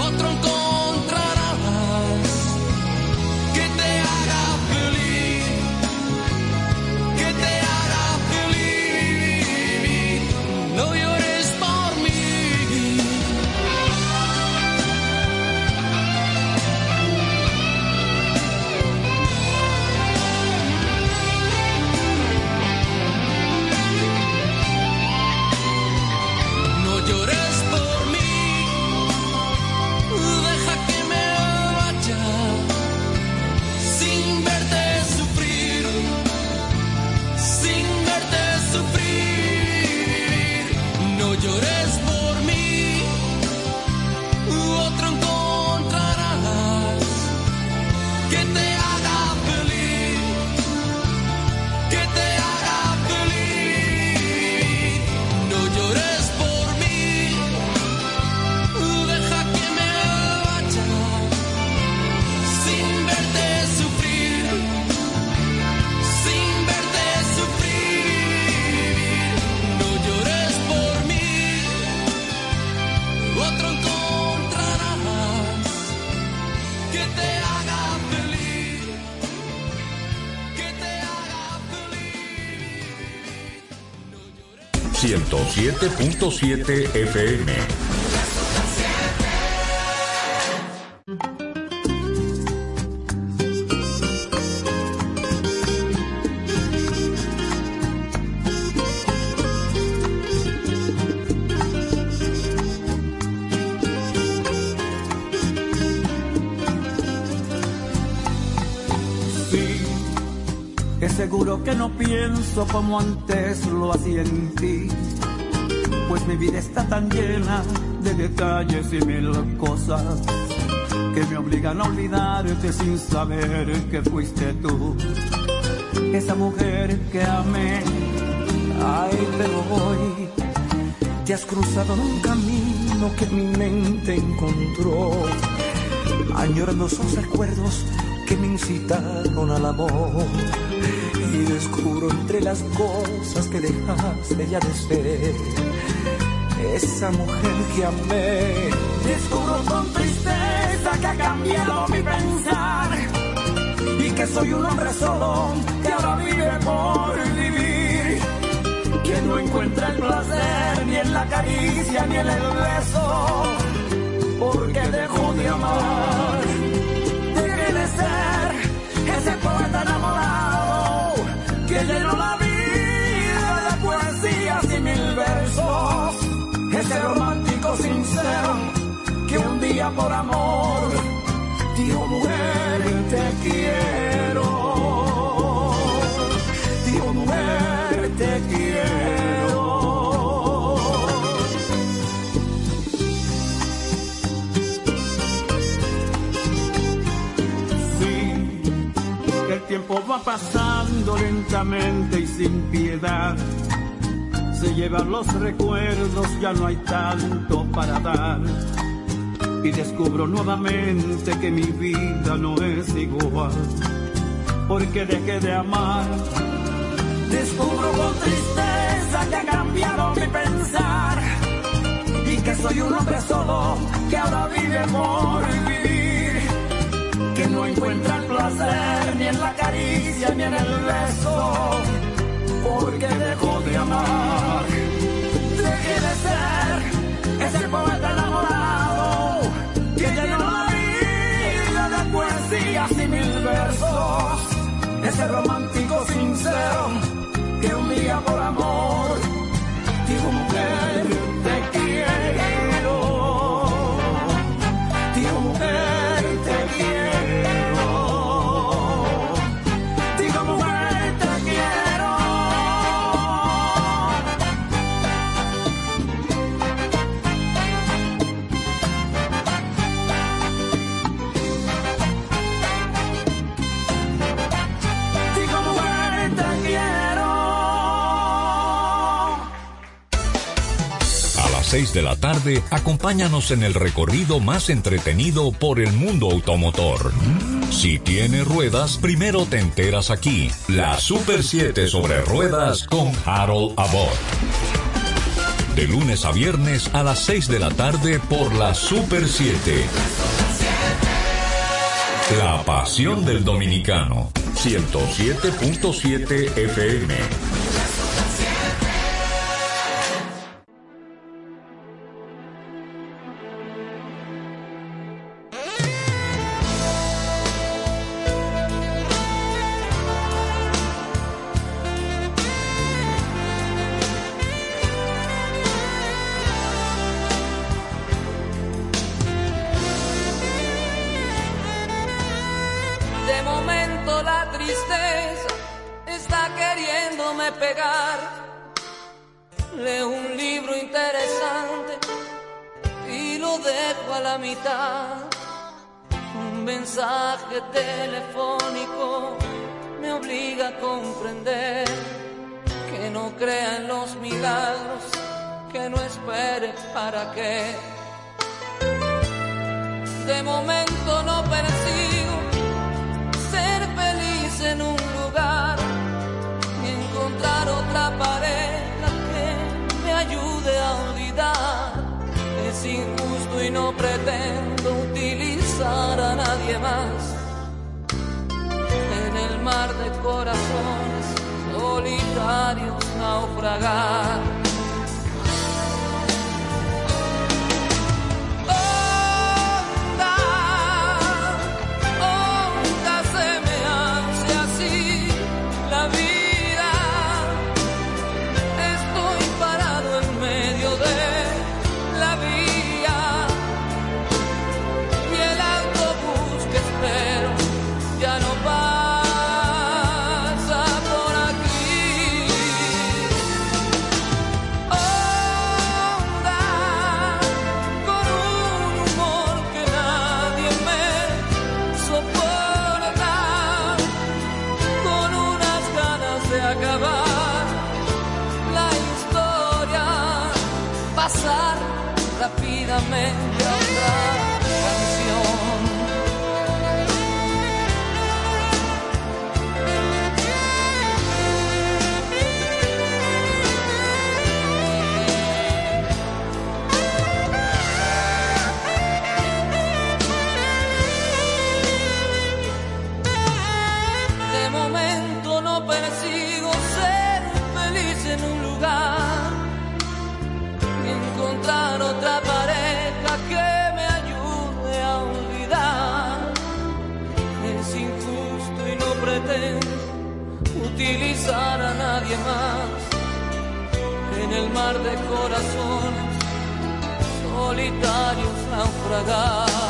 otro con 107.7 FM. seguro que no pienso como antes lo hacía en ti pues mi vida está tan llena de detalles y mil cosas que me obligan a olvidarte sin saber que fuiste tú. Esa mujer que amé, ay, pero hoy te has cruzado en un camino que mi mente encontró, añorando esos recuerdos que me incitaron al amor. Y descubro entre las cosas que dejaste ya de ser esa mujer que amé. Descubro con tristeza que ha cambiado mi pensar y que soy un hombre solo que ahora vive por vivir. Que no encuentra el placer ni en la caricia ni en el beso, porque dejó de amar. Por amor dijo mujer te quiero, dijo mujer te quiero. Sí, el tiempo va pasando lentamente y sin piedad se llevan los recuerdos, ya no hay tanto para dar. Y descubro nuevamente que mi vida no es igual, porque dejé de amar. Descubro con tristeza que ha cambiado mi pensar. Y que soy un hombre solo que ahora vive por vivir, que no encuentra el placer ni en la caricia ni en el beso. Porque dejó de amar. Dejé de ser ese poeta enamorado poesías y mil versos. Ese romántico sincero que un día por amor dijo mujer de la tarde, acompáñanos en el recorrido más entretenido por el mundo automotor. Si tiene ruedas, primero te enteras aquí. La Super 7 sobre ruedas con Harold Abbott. De lunes a viernes a las 6 de la tarde por la Super 7. La pasión del dominicano. 107.7 FM. Leo un libro interesante y lo dejo a la mitad. Un mensaje telefónico me obliga a comprender que no crea en los milagros, que no espere para qué. De momento no percibo pretendo utilizar a nadie más. En el mar de corazones solitarios naufragar. utilizar a nadie más en el mar de corazones solitarios naufragar.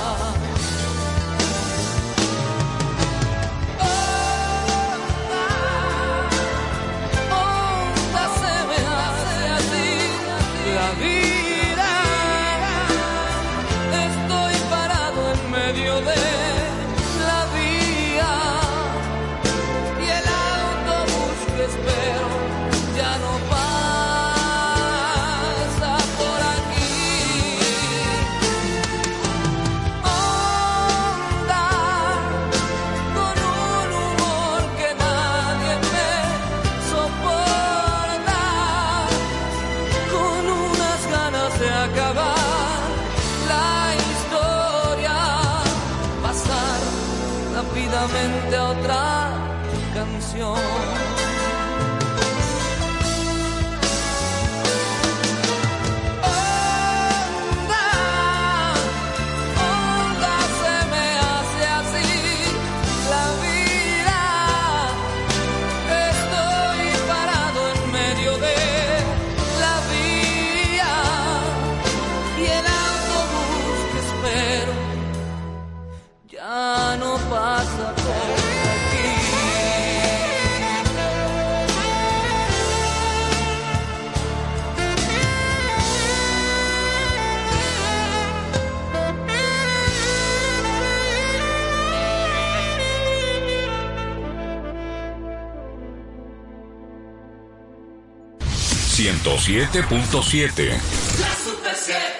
otra canción. 107.7.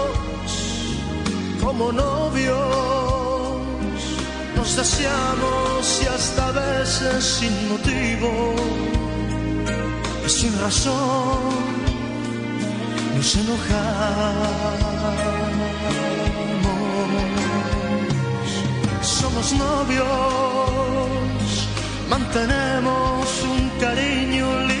como novios, nos deseamos y hasta veces sin motivo y sin razón. Nos enojamos. Somos novios, mantenemos un cariño limpio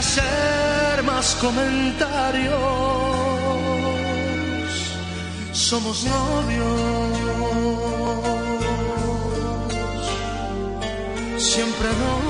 Hacer más comentarios. Somos novios, siempre novios.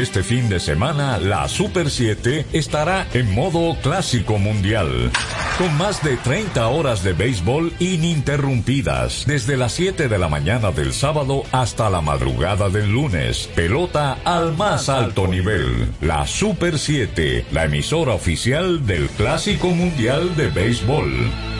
Este fin de semana, la Super 7 estará en modo clásico mundial. Con más de 30 horas de béisbol ininterrumpidas, desde las 7 de la mañana del sábado hasta la madrugada del lunes. Pelota al más alto nivel. La Super 7, la emisora oficial del Clásico Mundial de Béisbol.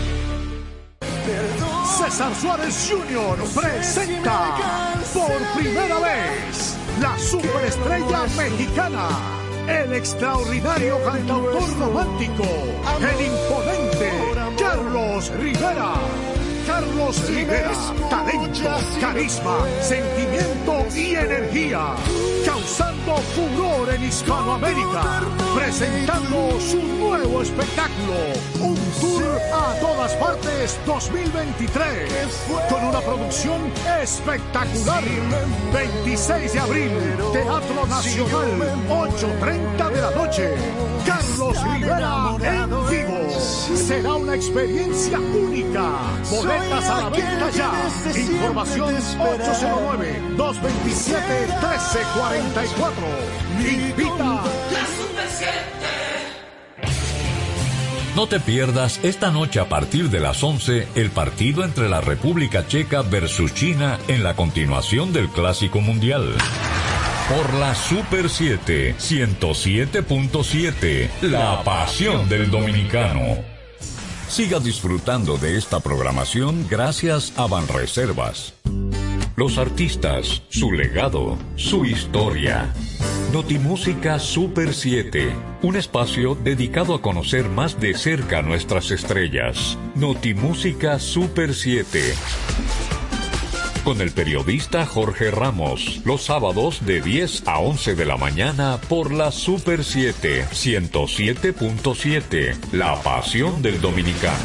César Suárez Jr. presenta por primera vez la superestrella mexicana, el extraordinario cantautor romántico, el imponente Carlos Rivera. Carlos Rivera, talento, carisma, sentimiento y energía, causando furor en Hispanoamérica, presentando su nuevo espectáculo, un tour a todas partes 2023, con una producción espectacular. 26 de abril, Teatro Nacional, 8.30 de la noche. Carlos Rivera en vivo. Será una experiencia única. Boletas a la venta ya. Información 809-227-1344. Invita. No te pierdas esta noche a partir de las 11 el partido entre la República Checa versus China en la continuación del Clásico Mundial. Por la Super 7, 107.7, la pasión del dominicano. Siga disfrutando de esta programación gracias a Banreservas. Los artistas, su legado, su historia. Notimúsica Super 7, un espacio dedicado a conocer más de cerca nuestras estrellas. Notimúsica Super 7. Con el periodista Jorge Ramos, los sábados de 10 a 11 de la mañana por la Super 7, 107.7, la pasión del dominicano.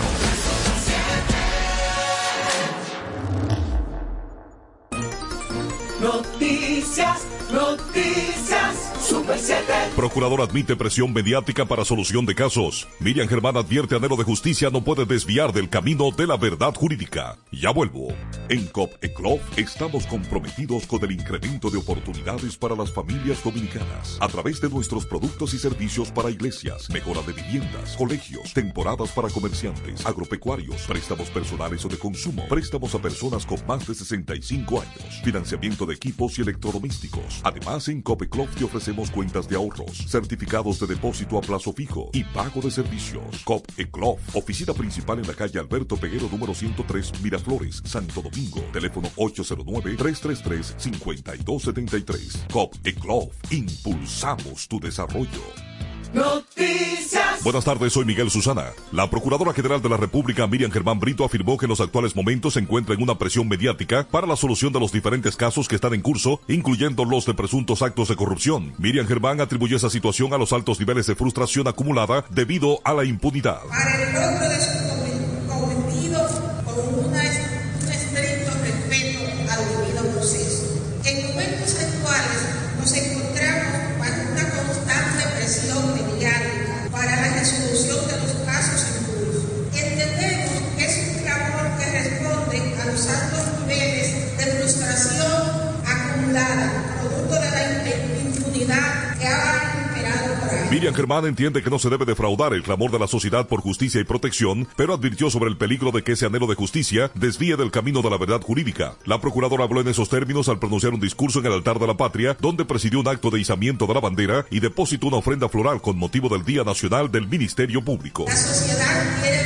Noticias, noticias, Super 7. Procurador admite presión mediática para solución de casos. Miriam Germán advierte anhelo de justicia no puede desviar del camino de la verdad jurídica. Ya vuelvo. En COP ECLOF estamos comprometidos con el incremento de oportunidades para las familias dominicanas a través de nuestros productos y servicios para iglesias, mejora de viviendas, colegios, temporadas para comerciantes, agropecuarios, préstamos personales o de consumo, préstamos a personas con más de 65 años, financiamiento de equipos y electrodomésticos. Además, en COP ECLOF te ofrecemos cuentas de ahorros, certificados de depósito a plazo fijo y pago de servicios. COP ECLOF, oficina principal en la calle Alberto Peguero número 103, Miraflores, Santo Domingo. Teléfono 809-333-5273. COP ECLOF, impulsamos tu desarrollo. Noticias. Buenas tardes, soy Miguel Susana. La Procuradora General de la República, Miriam Germán Brito, afirmó que en los actuales momentos se encuentra en una presión mediática para la solución de los diferentes casos que están en curso, incluyendo los de presuntos actos de corrupción. Miriam Germán atribuyó esa situación a los altos niveles de frustración acumulada debido a la impunidad. Para el Germán entiende que no se debe defraudar el clamor de la sociedad por justicia y protección, pero advirtió sobre el peligro de que ese anhelo de justicia desvíe del camino de la verdad jurídica. La procuradora habló en esos términos al pronunciar un discurso en el altar de la patria, donde presidió un acto de izamiento de la bandera y depositó una ofrenda floral con motivo del Día Nacional del Ministerio Público. La sociedad quiere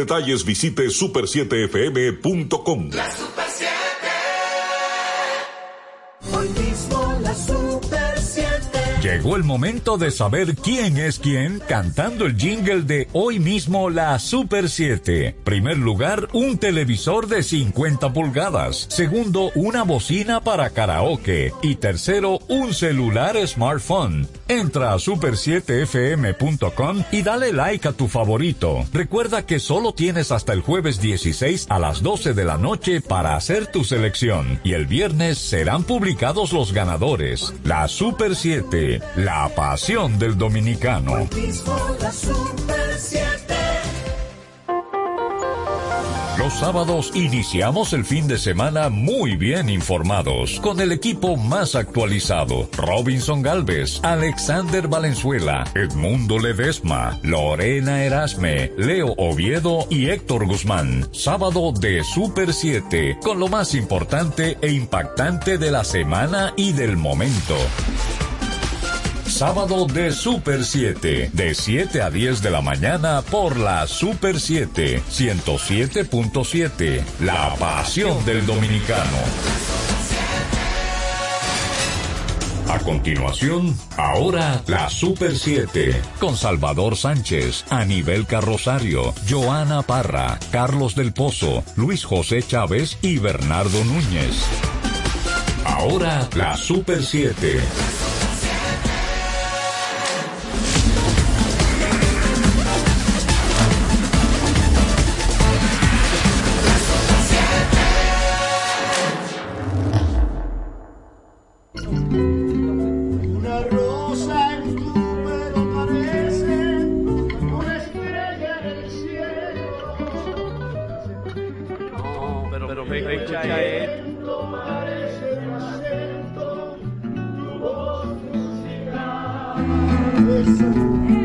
detalles visite super7fm.com. Llegó el momento de saber quién es quién cantando el jingle de hoy mismo la Super 7. Primer lugar, un televisor de 50 pulgadas. Segundo, una bocina para karaoke. Y tercero, un celular smartphone. Entra a super7fm.com y dale like a tu favorito. Recuerda que solo tienes hasta el jueves 16 a las 12 de la noche para hacer tu selección. Y el viernes serán publicados los ganadores. La Super 7 la pasión del dominicano. Hoy mismo la Super 7. Los sábados iniciamos el fin de semana muy bien informados, con el equipo más actualizado. Robinson Galvez, Alexander Valenzuela, Edmundo Ledesma, Lorena Erasme, Leo Oviedo y Héctor Guzmán. Sábado de Super 7, con lo más importante e impactante de la semana y del momento. Sábado de Super 7, de 7 a 10 de la mañana por la Super 7, 107.7, la pasión del dominicano. A continuación, ahora la Super 7, con Salvador Sánchez, Anibel Carrosario, Joana Parra, Carlos del Pozo, Luis José Chávez y Bernardo Núñez. Ahora la Super 7. Y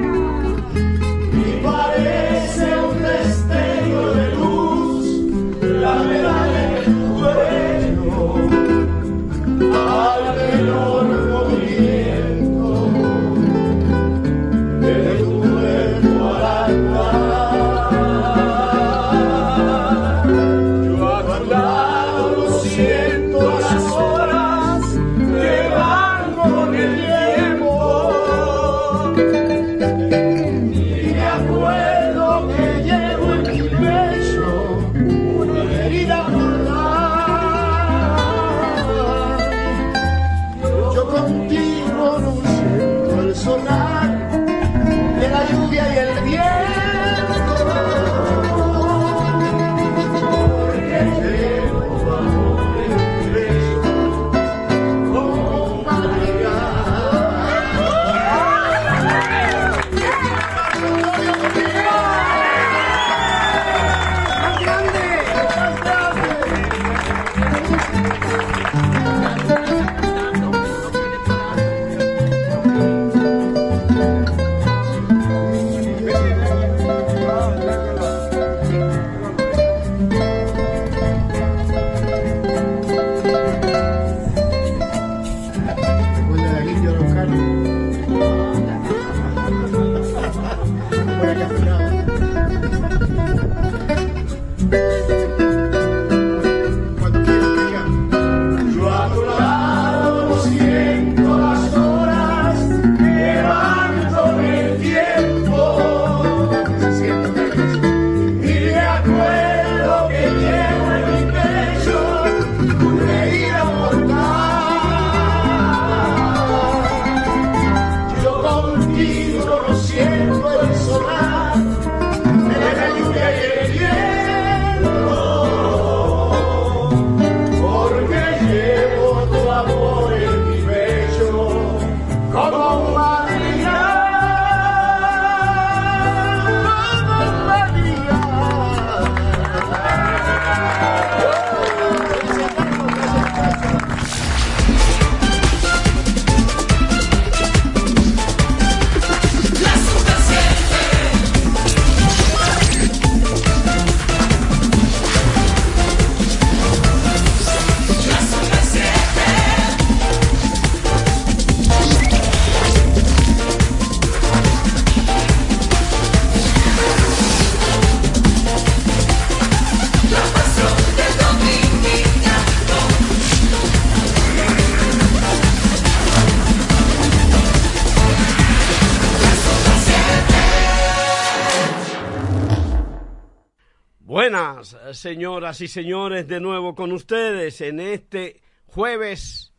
señoras y señores, de nuevo con ustedes en este jueves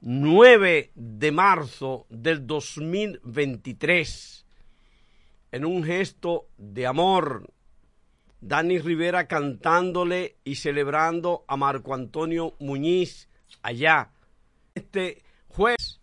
9 de marzo del 2023. En un gesto de amor, Dani Rivera cantándole y celebrando a Marco Antonio Muñiz allá. Este jueves